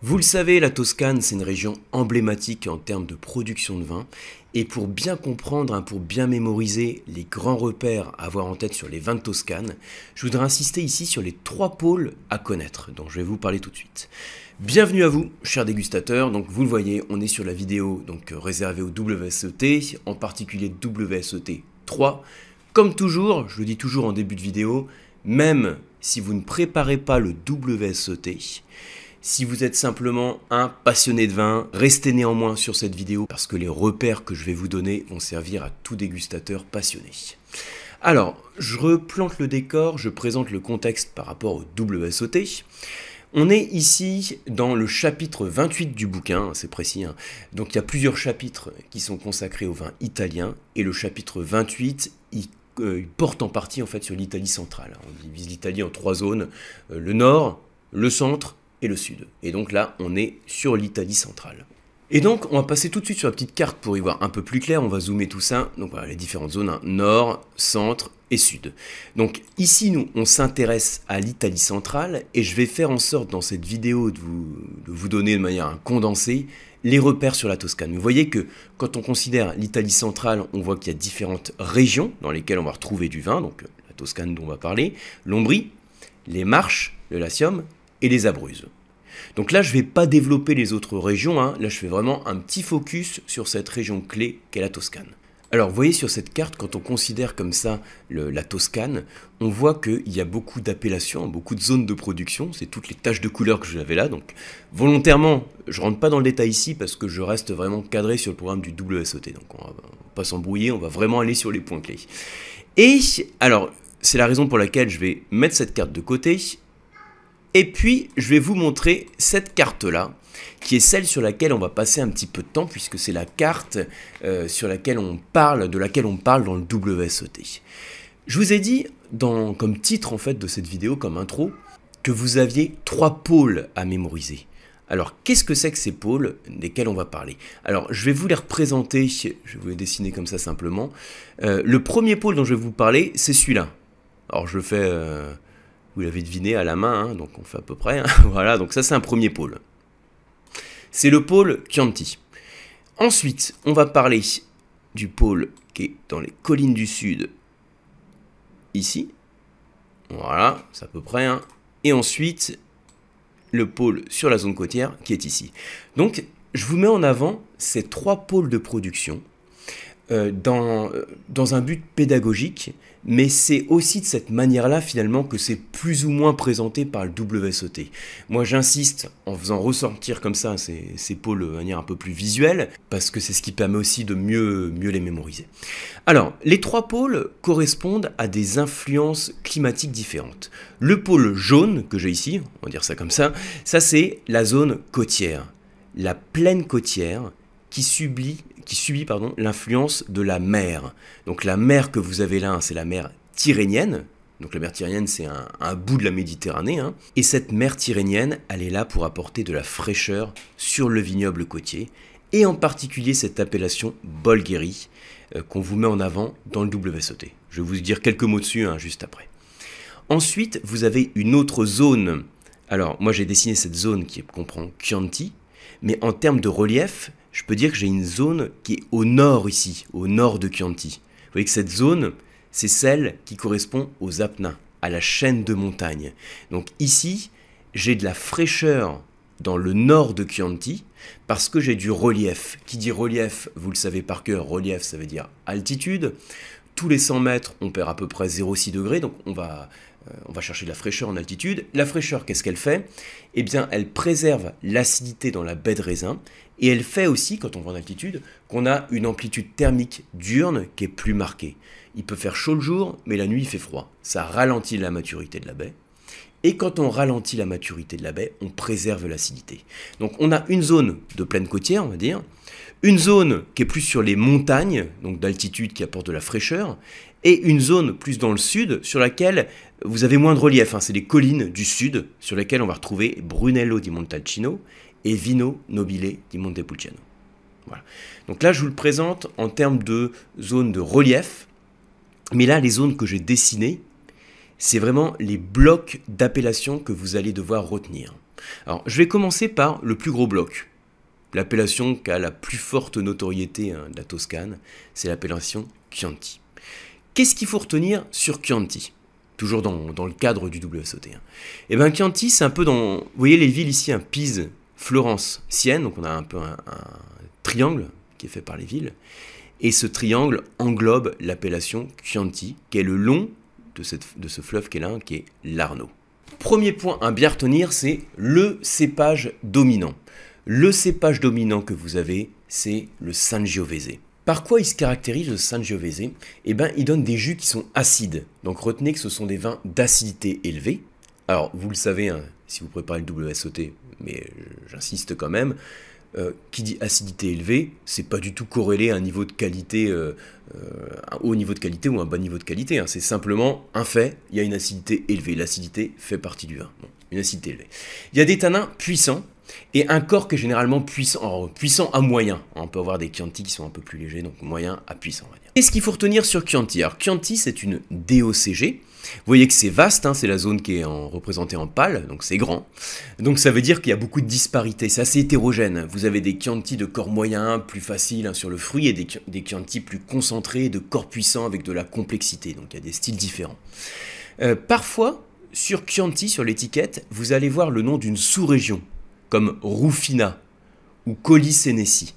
Vous le savez, la Toscane, c'est une région emblématique en termes de production de vin. Et pour bien comprendre, hein, pour bien mémoriser les grands repères à avoir en tête sur les vins de Toscane, je voudrais insister ici sur les trois pôles à connaître, dont je vais vous parler tout de suite. Bienvenue à vous, chers dégustateurs. Donc, vous le voyez, on est sur la vidéo donc réservée au WSET, en particulier WSET 3. Comme toujours, je le dis toujours en début de vidéo, même si vous ne préparez pas le WSET, si vous êtes simplement un passionné de vin, restez néanmoins sur cette vidéo parce que les repères que je vais vous donner vont servir à tout dégustateur passionné. Alors, je replante le décor, je présente le contexte par rapport au WSOT. On est ici dans le chapitre 28 du bouquin, c'est précis. Hein. Donc il y a plusieurs chapitres qui sont consacrés au vin italien et le chapitre 28 euh, il, porte en partie en fait sur l'Italie centrale. On divise l'Italie en trois zones euh, le nord, le centre et le sud. Et donc là, on est sur l'Italie centrale. Et donc, on va passer tout de suite sur la petite carte pour y voir un peu plus clair. On va zoomer tout ça. Donc voilà, les différentes zones, hein. nord, centre et sud. Donc ici, nous, on s'intéresse à l'Italie centrale et je vais faire en sorte dans cette vidéo de vous, de vous donner de manière condensée les repères sur la Toscane. Vous voyez que quand on considère l'Italie centrale, on voit qu'il y a différentes régions dans lesquelles on va retrouver du vin. Donc la Toscane dont on va parler, l'Ombrie, les Marches, le Latium et les Abruzes. Donc là, je ne vais pas développer les autres régions, hein. là je fais vraiment un petit focus sur cette région clé qu'est la Toscane. Alors vous voyez sur cette carte, quand on considère comme ça la Toscane, on voit qu'il y a beaucoup d'appellations, beaucoup de zones de production, c'est toutes les taches de couleur que j'avais là, donc volontairement, je rentre pas dans le détail ici parce que je reste vraiment cadré sur le programme du WSOT, donc on va pas s'embrouiller, on va vraiment aller sur les points clés. Et alors, c'est la raison pour laquelle je vais mettre cette carte de côté et puis, je vais vous montrer cette carte-là, qui est celle sur laquelle on va passer un petit peu de temps, puisque c'est la carte euh, sur laquelle on parle, de laquelle on parle dans le WSET. Je vous ai dit, dans, comme titre en fait de cette vidéo, comme intro, que vous aviez trois pôles à mémoriser. Alors, qu'est-ce que c'est que ces pôles desquels on va parler? Alors, je vais vous les représenter, je vais vous les dessiner comme ça simplement. Euh, le premier pôle dont je vais vous parler, c'est celui-là. Alors, je fais... Euh, vous l'avez deviné à la main, hein, donc on fait à peu près. Hein. voilà, donc ça c'est un premier pôle. C'est le pôle Chianti. Ensuite, on va parler du pôle qui est dans les collines du sud, ici. Voilà, c'est à peu près. Hein. Et ensuite, le pôle sur la zone côtière qui est ici. Donc, je vous mets en avant ces trois pôles de production euh, dans, un but pédagogique mais c'est aussi de cette manière-là finalement que c'est plus ou moins présenté par le WSOT. Moi j'insiste en faisant ressortir comme ça ces, ces pôles de manière un peu plus visuelle, parce que c'est ce qui permet aussi de mieux, mieux les mémoriser. Alors, les trois pôles correspondent à des influences climatiques différentes. Le pôle jaune que j'ai ici, on va dire ça comme ça, ça c'est la zone côtière, la plaine côtière qui subit qui subit pardon, l'influence de la mer. Donc la mer que vous avez là, c'est la mer Tyrrhénienne. Donc la mer Tyrrhénienne, c'est un, bout de la Méditerranée. Hein. Et cette mer Tyrrhénienne, elle est là pour apporter de la fraîcheur sur le vignoble côtier. Et en particulier cette appellation Bolgheri euh, qu'on vous met en avant dans le WSOT. Je vais vous dire quelques mots dessus hein, juste après. Ensuite, vous avez une autre zone. Alors, moi j'ai dessiné cette zone qui comprend Chianti, mais en termes de relief, je peux dire que j'ai une zone qui est au nord ici, au nord de Chianti. Vous voyez que cette zone, c'est celle qui correspond aux Apennins, à la chaîne de montagnes. Donc ici, j'ai de la fraîcheur dans le nord de Chianti parce que j'ai du relief. Qui dit relief, vous le savez par cœur, relief ça veut dire altitude. Tous les 100 mètres, on perd à peu près 0,6 degrés, donc on va, on va chercher de la fraîcheur en altitude. La fraîcheur, qu'est-ce qu'elle fait? Eh bien, elle préserve l'acidité dans la baie de raisin et elle fait aussi, quand on va en altitude, qu'on a une amplitude thermique diurne qui est plus marquée. Il peut faire chaud le jour, mais la nuit il fait froid. Ça ralentit la maturité de la baie. Et quand on ralentit la maturité de la baie, on préserve l'acidité. Donc on a une zone de plaine côtière, on va dire, une zone qui est plus sur les montagnes, donc d'altitude qui apporte de la fraîcheur, et une zone plus dans le sud sur laquelle vous avez moins de relief. Hein. C'est les collines du sud sur lesquelles on va retrouver Brunello di Montalcino et Vino Nobile di Montepulciano. Donc là, je vous le présente en termes de zones de relief. Mais là, les zones que j'ai dessinées, c'est vraiment les blocs d'appellation que vous allez devoir retenir. Alors, je vais commencer par le plus gros bloc. L'appellation qui a la plus forte notoriété hein, de la Toscane, c'est l'appellation Chianti. Qu'est-ce qu'il faut retenir sur Chianti? Toujours dans, le cadre du WSOT. Hein. Eh bien, Chianti, c'est un peu dans. Vous voyez les villes ici, un Pise, Florence, Sienne, donc on a un peu un, triangle qui est fait par les villes. Et ce triangle englobe l'appellation Chianti, qui est le long de, de ce fleuve qui est là, qui est l'Arno. Premier point à bien retenir, c'est le cépage dominant. Le cépage dominant que vous avez, c'est le Sangiovese. Par quoi il se caractérise le Sangiovese Eh bien, il donne des jus qui sont acides. Donc retenez que ce sont des vins d'acidité élevée. Alors, vous le savez, hein, si vous préparez le WSOT, mais j'insiste quand même, euh, qui dit acidité élevée, c'est pas du tout corrélé à un niveau de qualité, euh, euh, un haut niveau de qualité ou un bas niveau de qualité. Hein. C'est simplement un fait, il y a une acidité élevée. L'acidité fait partie du vin. une acidité élevée. Il y a des tanins puissants et un corps qui est généralement puissant, puissant à moyen. On peut avoir des Chianti qui sont un peu plus légers, donc moyen à puissant, on. Qu'est-ce qu'il faut retenir sur Chianti? Alors Chianti, c'est une DOCG, vous voyez que c'est vaste, hein, c'est la zone qui est en, représentée en pâle, donc c'est grand. Donc ça veut dire qu'il y a beaucoup de disparités, c'est assez hétérogène. Vous avez des Chianti de corps moyen, plus faciles hein, sur le fruit, et des, des plus concentrés, de corps puissants avec de la complexité. Donc il y a des styles différents. Euh, parfois, sur Chianti, sur l'étiquette, vous allez voir le nom d'une sous-région, comme Rufina ou Senesi.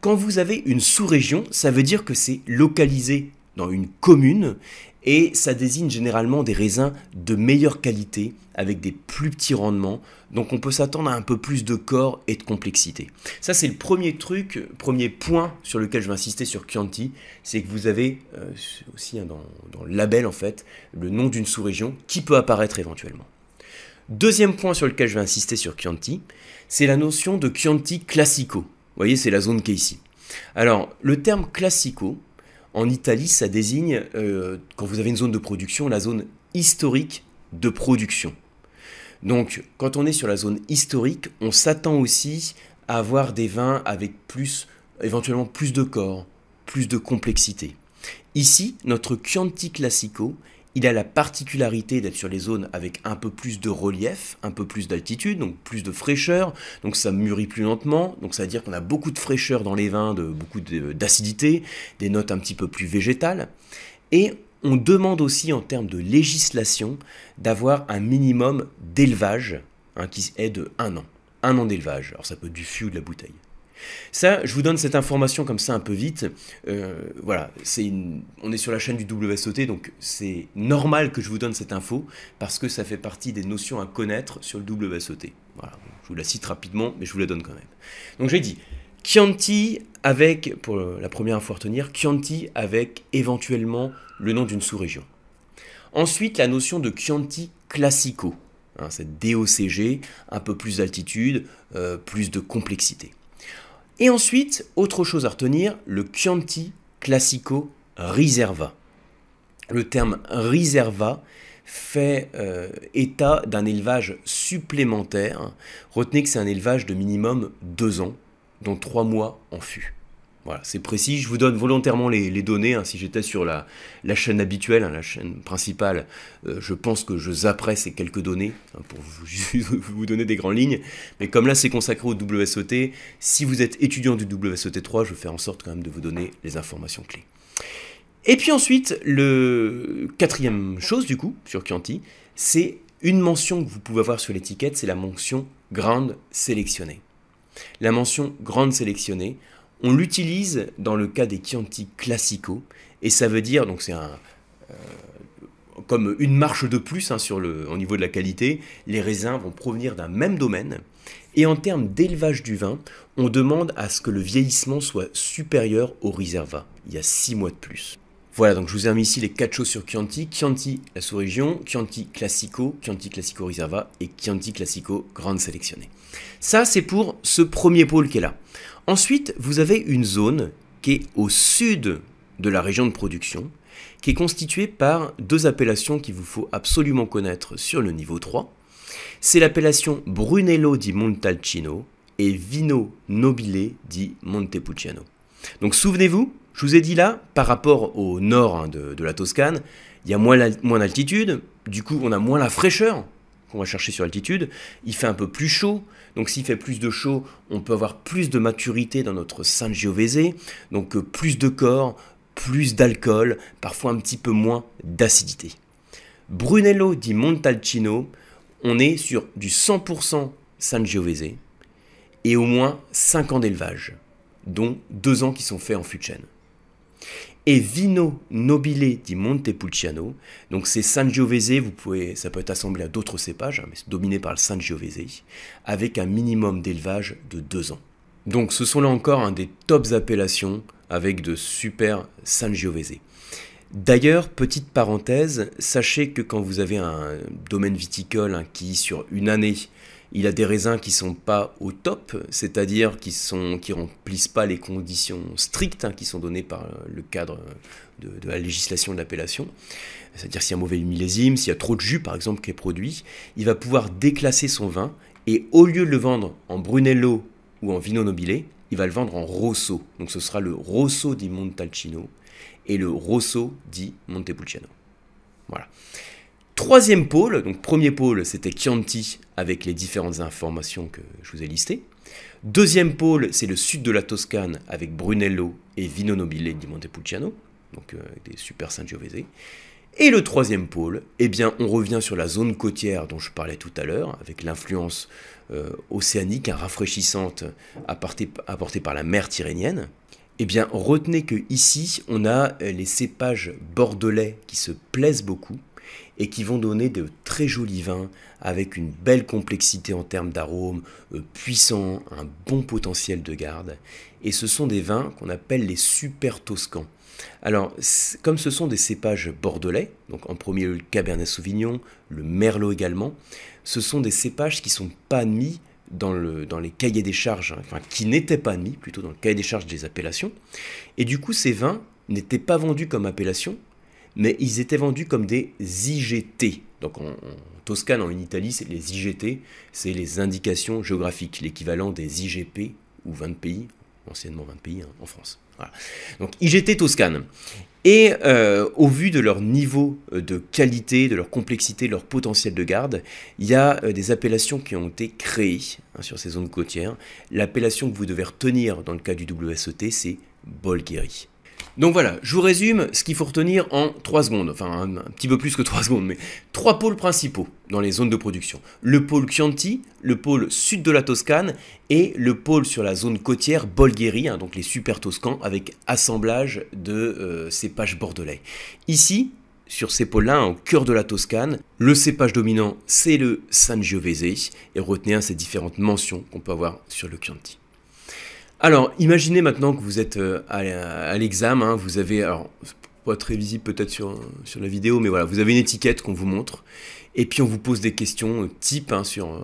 Quand vous avez une sous-région, ça veut dire que c'est localisé dans une commune et ça désigne généralement des raisins de meilleure qualité avec des plus petits rendements. Donc on peut s'attendre à un peu plus de corps et de complexité. Ça c'est le premier truc, premier point sur lequel je vais insister sur Chianti, c'est que vous avez euh, aussi hein, dans, dans, le label en fait le nom d'une sous-région qui peut apparaître éventuellement. Deuxième point sur lequel je vais insister sur Chianti, c'est la notion de Chianti classico. Vous voyez, c'est la zone qui est ici. Alors, le terme classico, en Italie, ça désigne, euh, quand vous avez une zone de production, la zone historique de production. Donc, quand on est sur la zone historique, on s'attend aussi à avoir des vins avec plus, éventuellement plus de corps, plus de complexité. Ici, notre Chianti Classico, il a la particularité d'être sur les zones avec un peu plus de relief, un peu plus d'altitude, donc plus de fraîcheur, donc ça mûrit plus lentement, donc ça veut dire qu'on a beaucoup de fraîcheur dans les vins, de, beaucoup d'acidité, des notes un petit peu plus végétales. Et on demande aussi en termes de législation d'avoir un minimum d'élevage hein, qui est de un an. Un an d'élevage. Alors ça peut être du fût de la bouteille. Ça, je vous donne cette information comme ça un peu vite. Euh, voilà, c'est on est sur la chaîne du WSOT, donc c'est normal que je vous donne cette info parce que ça fait partie des notions à connaître sur le WSOT. Voilà, je vous la cite rapidement, mais je vous la donne quand même. Donc j'ai dit Chianti avec, pour la première info à retenir, Chianti avec éventuellement le nom d'une sous-région. Ensuite, la notion de Chianti classico, hein, cette DOCG, un peu plus d'altitude, euh, plus de complexité. Et ensuite, autre chose à retenir, le Chianti Classico Riserva. Le terme Riserva fait euh, état d'un élevage supplémentaire. Retenez que c'est un élevage de minimum deux ans, dont trois mois en fût. Voilà, c'est précis. Je vous donne volontairement les, données. Hein. Si j'étais sur la, chaîne habituelle, hein, la chaîne principale, euh, je pense que je zapperais ces quelques données hein, pour vous, donner des grandes lignes. Mais comme là, c'est consacré au WSOT, si vous êt étudiant du WSOT 3, je faire en sorte quand même de vous donner les informations clés. Et puis ensuite, le quatrième chose du coup sur Chianti, c'est une mention que vous pouvez avoir sur l'étiquette, c'est la mention grande sélectionnée. La mention grande sélectionnée, on l'utilise dans le cas des Chianti classico, et ça veut dire, donc c'est euh, comme une marche de plus hein, sur le, au niveau de la qualité, les raisins vont provenir d'un même domaine, et en termes d'élevage du vin, on demande à ce que le vieillissement soit supérieur au Riserva. Il y a 6 mois de plus. Voilà, donc je vous ai mis ici les quatre choses sur Chianti. Chianti, la sous-région, Chianti Classico, Chianti Classico Riserva et Chianti Classico Grande Sélectionnée. Ça, c'est pour ce premier pôle qui est là. Ensuite, vous avez une zone qui est au sud de la région de production, qui est constituée par deux appellations qu'il vous faut absolument connaître sur le niveau 3. C'est l'appellation Brunello di Montalcino et Vino Nobile di Montepulciano. Donc souvenez-vous, je vous ai dit là, par rapport au nord hein, de, la Toscane, il y a moins, moins d'altitude, du coup on a moins la fraîcheur qu'on va chercher sur altitude. Il fait un peu plus chaud. Donc s'il fait plus de chaud, on peut avoir plus de maturité dans notre Sangiovese. Donc euh, plus de corps, plus d'alcool, parfois un petit peu moins d'acidité. Brunello di Montalcino, on est sur du 100% Sangiovese et au moins 5 ans d'élevage, dont 2 ans qui sont faits en fût de chêne. Et Vino Nobile di Montepulciano, donc c'est Sangiovese, vous pouvez, ça peut être assemblé à d'autres cépages, hein, mais c'est dominé par le Sangiovese, avec un minimum d'élevage de 2 ans. Donc ce sont là encore un des tops appellations avec de super Sangiovese. D'ailleurs, petite parenthèse, sachez que quand vous avez un domaine viticole hein, qui, sur une année, il a des raisins qui sont pas au top, c'est-à-dire qui sont qui remplissent pas les conditions strictes hein, qui sont données par le cadre de, la législation de l'appellation. C'est-à-dire s'il y a un mauvais millésime, s'il y a trop de jus par exemple qui est produit, il va pouvoir déclasser son vin et au lieu de le vendre en Brunello ou en Vino Nobile, il va le vendre en Rosso. Donc ce sera le Rosso di Montalcino et le Rosso di Montepulciano. Voilà. Troisième pôle, donc premier pôle c'était Chianti avec les différentes informations que je vous ai listées. Deuxième pôle c'est le sud de la Toscane avec Brunello et Vino Nobile di Montepulciano, donc euh, des super Sangiovese. Et le troisième pôle, eh bien on revient sur la zone côtière dont je parlais tout à l'heure, avec l'influence euh, océanique, rafraîchissante apportée, apportée par la mer Tyrrhénienne. Eh bien, retenez que ici, on a euh, les cépages bordelais qui se plaisent beaucoup et qui vont donner de très jolis vins avec une belle complexité en termes d'arômes, euh, puissants, un bon potentiel de garde. Et ce sont des vins qu'on appelle les super toscans. Alors, comme ce sont des cépages bordelais, donc en premier le Cabernet Sauvignon, le Merlot également, ce sont des cépages qui sont pas admis dans, le, dans les cahiers des charges, hein, enfin qui n'étaient pas admis plutôt dans le cahier des charges des appellations. Et du coup, ces vins n'étaient pas vendus comme appellation, mais ils étaient vendus comme des IGT. Donc en, Toscane, en Italie, c'est les IGT, c'est les indications géographiques, l'équivalent des IGP ou 20 pays, anciennement 20 pays hein, en France. Donc IGT Toscane. Et euh, au vu de leur niveau euh, de qualité, de leur complexité, de leur potentiel de garde, il y a euh, des appellations qui ont été créées hein, sur ces zones côtières. L'appellation que vous devez retenir dans le cas du WSET, c'est Bolgheri. Donc voilà, je vous résume ce qu'il faut retenir en 3 secondes, enfin un, petit peu plus que 3 secondes, mais trois pôles principaux dans les zones de production. Le pôle Chianti, le pôle sud de la Toscane et le pôle sur la zone côtière Bolgheri, hein, donc les super toscans avec assemblage de euh, cépages bordelais. Ici, sur ces pôles-là, au cœur de la Toscane, le cépage dominant c'est le Sangiovese et retenez ces différentes mentions qu'on peut avoir sur le Chianti. Alors, imaginez maintenant que vous êtes euh, à, l'examen, hein, vous avez, alors, pas très visible peut-être sur, la vidéo, mais voilà, vous avez une étiquette qu'on vous montre, et puis on vous pose des questions euh, type hein, sur, euh,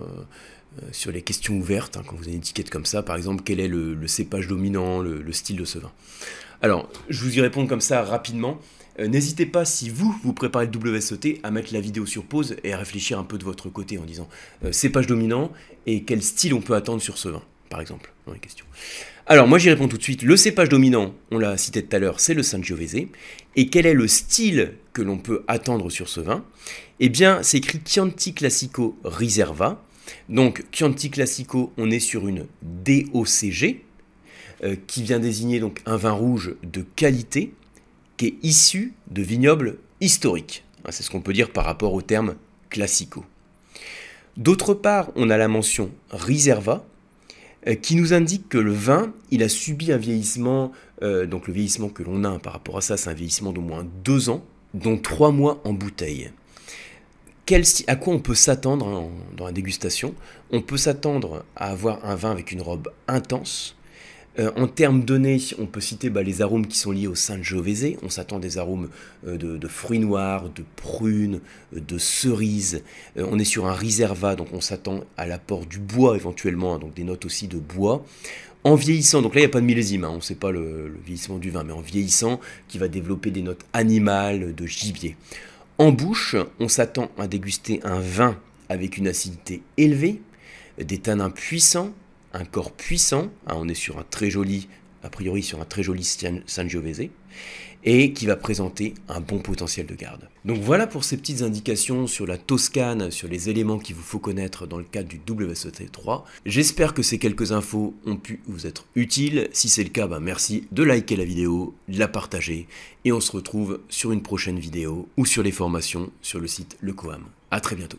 sur les questions ouvertes, hein, quand vous avez une étiquette comme ça, par exemple, quel est le, cépage dominant, le, style de ce vin. Alors, je vous y réponds comme ça rapidement. N'hésitez pas, si vous, vous préparez le WSET, à mettre la vidéo sur pause et à réfléchir un peu de votre côté en disant cépage dominant et quel style on peut attendre sur ce vin par exemple, Alors, moi, j'y réponds tout de suite. Le cépage dominant, on l'a cité tout à l'heure, c'est le Sangiovese. Et quel est le style que l'on peut attendre sur ce vin? Eh bien, c'est écrit Chianti Classico Riserva. Donc, Chianti Classico, on est sur une DOCG, euh, qui vient désigner donc un vin rouge de qualité, qui est issu de vignobles historiques. Ah, c'est ce qu'on peut dire par rapport au terme classico. D'autre part, on a la mention Riserva, qui nous indique que le vin, il a subi un vieillissement, euh, donc le vieillissement que l'on a par rapport à ça, c'est un vieillissement d'au moins deux ans, dont trois mois en bouteille. Quel, à quoi on peut s'attendre dans la dégustation? On peut s'attendre à avoir un vin avec une robe intense, euh, en termes donnés, on peut citer bah, les arômes qui sont liés au Sangiovese. On s'attend des arômes euh, de, fruits noirs, de prunes, euh, de cerises. on est sur un riserva, donc on s'attend à l'apport du bois éventuellement, hein, donc des notes aussi de bois. En vieillissant, donc là il n'y a pas de millésime, hein, on ne sait pas le, le, vieillissement du vin, mais en vieillissant, qui va développer des notes animales, de gibier. En bouche, on s'attend à déguster un vin avec une acidité élevée, des tanins puissants, un corps puissant. Hein, on est sur un très joli, a priori sur un très joli Sangiovese. et qui va présenter un bon potentiel de garde. Donc voilà pour ces petites indications sur la Toscane, sur les éléments qu'il vous faut connaître dans le cadre du WSOT3. J'espère que ces quelques infos ont pu vous être utiles. Si c'est le cas, bah merci de liker la vidéo, de la partager et on se retrouve sur une prochaine vidéo ou sur les formations sur le site Le Coam. A très bientôt.